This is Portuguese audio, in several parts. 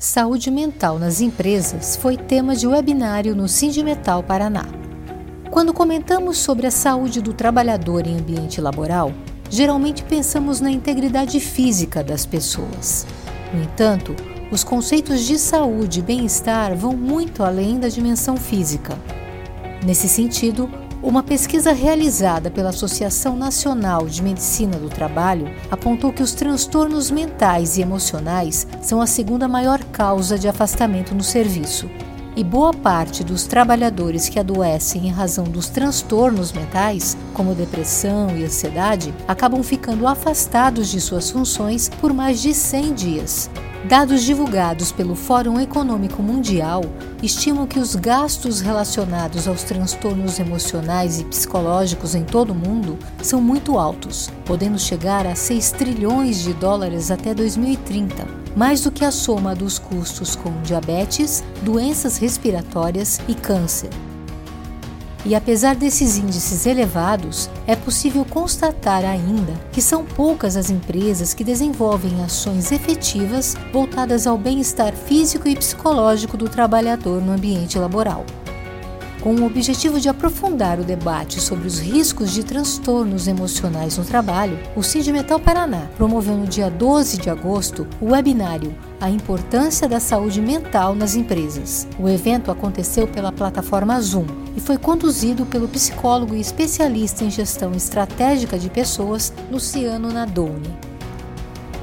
Saúde mental nas empresas foi tema de webinário no Sindimetal Paraná. Quando comentamos sobre a saúde do trabalhador em ambiente laboral, geralmente pensamos na integridade física das pessoas. No entanto, os conceitos de saúde e bem-estar vão muito além da dimensão física. Nesse sentido, uma pesquisa realizada pela Associação Nacional de Medicina do Trabalho apontou que os transtornos mentais e emocionais são a segunda maior causa de afastamento no serviço. E boa parte dos trabalhadores que adoecem em razão dos transtornos mentais, como depressão e ansiedade, acabam ficando afastados de suas funções por mais de 100 dias, Dados divulgados pelo Fórum Econômico Mundial estimam que os gastos relacionados aos transtornos emocionais e psicológicos em todo o mundo são muito altos, podendo chegar a 6 trilhões de dólares até 2030, mais do que a soma dos custos com diabetes, doenças respiratórias e câncer. E apesar desses índices elevados, é possível constatar ainda que são poucas as empresas que desenvolvem ações efetivas voltadas ao bem-estar físico e psicológico do trabalhador no ambiente laboral. Com o objetivo de aprofundar o debate sobre os riscos de transtornos emocionais no trabalho, o Sindimetal Paraná promoveu no dia 12 de agosto o webinário A Importância da Saúde Mental nas Empresas. O evento aconteceu pela plataforma Zoom e foi conduzido pelo psicólogo e especialista em gestão estratégica de pessoas Luciano Nadoni.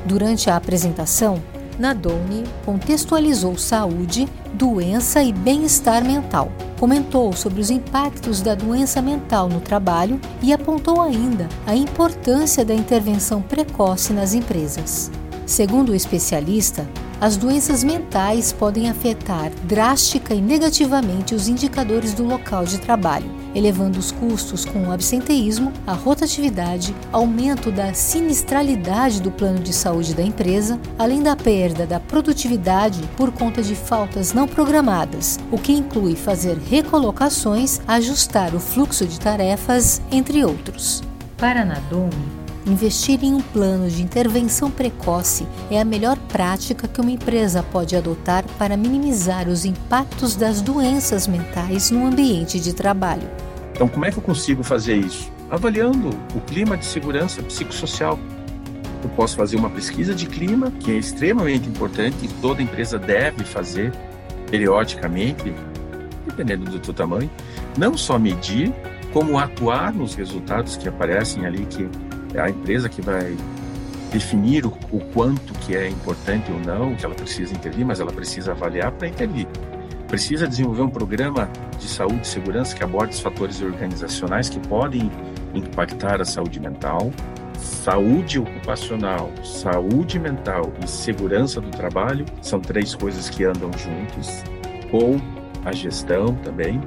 Durante a apresentação, Nadoni contextualizou saúde, doença e bem-estar mental comentou sobre os impactos da doença mental no trabalho e apontou ainda a importância da intervenção precoce nas empresas. Segundo o especialista, as doenças mentais podem afetar drástica e negativamente os indicadores do local de trabalho, elevando os custos com o absenteísmo, a rotatividade, aumento da sinistralidade do plano de saúde da empresa, além da perda da produtividade por conta de faltas não programadas, o que inclui fazer recolocações, ajustar o fluxo de tarefas, entre outros. Para Nadome, Investir em um plano de intervenção precoce é a melhor prática que uma empresa pode adotar para minimizar os impactos das doenças mentais no ambiente de trabalho. Então, como é que eu consigo fazer isso? Avaliando o clima de segurança psicossocial. Eu posso fazer uma pesquisa de clima, que é extremamente importante e toda empresa deve fazer periodicamente, dependendo do seu tamanho. Não só medir, como atuar nos resultados que aparecem ali, que é a empresa que vai definir o, o, quanto que é importante ou não, que ela precisa intervir, mas ela precisa avaliar para intervir. Precisa desenvolver um programa de saúde e segurança que aborde os fatores organizacionais que podem impactar a saúde mental, saúde ocupacional, saúde mental e segurança do trabalho são três coisas que andam juntos, com a gestão também.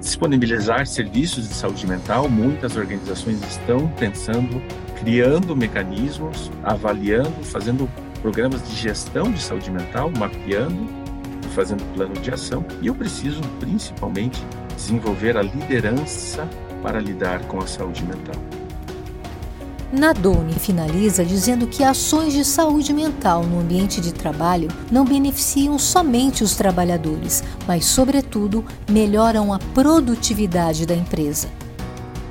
Disponibilizar serviços de saúde mental, muitas organizações estão pensando criando mecanismos, avaliando, fazendo programas de gestão de saúde mental, mapeando fazendo plano de ação. E eu preciso, principalmente, desenvolver a liderança para lidar com a saúde mental. Nadoni finaliza dizendo que ações de saúde mental no ambiente de trabalho não beneficiam somente os trabalhadores, mas, sobretudo, melhoram a produtividade da empresa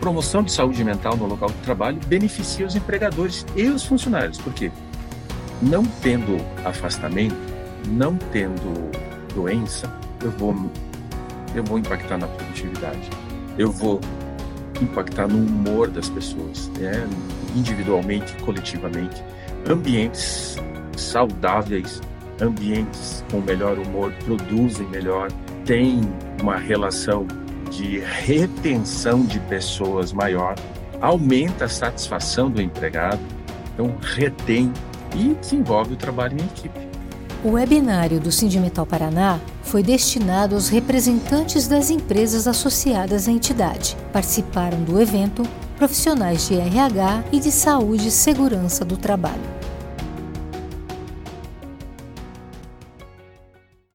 promoção de saúde mental no local de trabalho beneficia os empregadores e os funcionários, porque não tendo afastamento, não tendo doença, eu vou eu vou impactar na produtividade, eu vou impactar no humor das pessoas, né? individualmente, coletivamente. Ambientes saudáveis, ambientes com melhor humor produzem melhor, têm uma relação de retenção de pessoas maior, aumenta a satisfação do empregado, então retém e desenvolve o trabalho em equipe. O webinário do Sindimetal Paraná foi destinado aos representantes das empresas associadas à entidade. Participaram do evento profissionais de RH e de saúde e segurança do trabalho.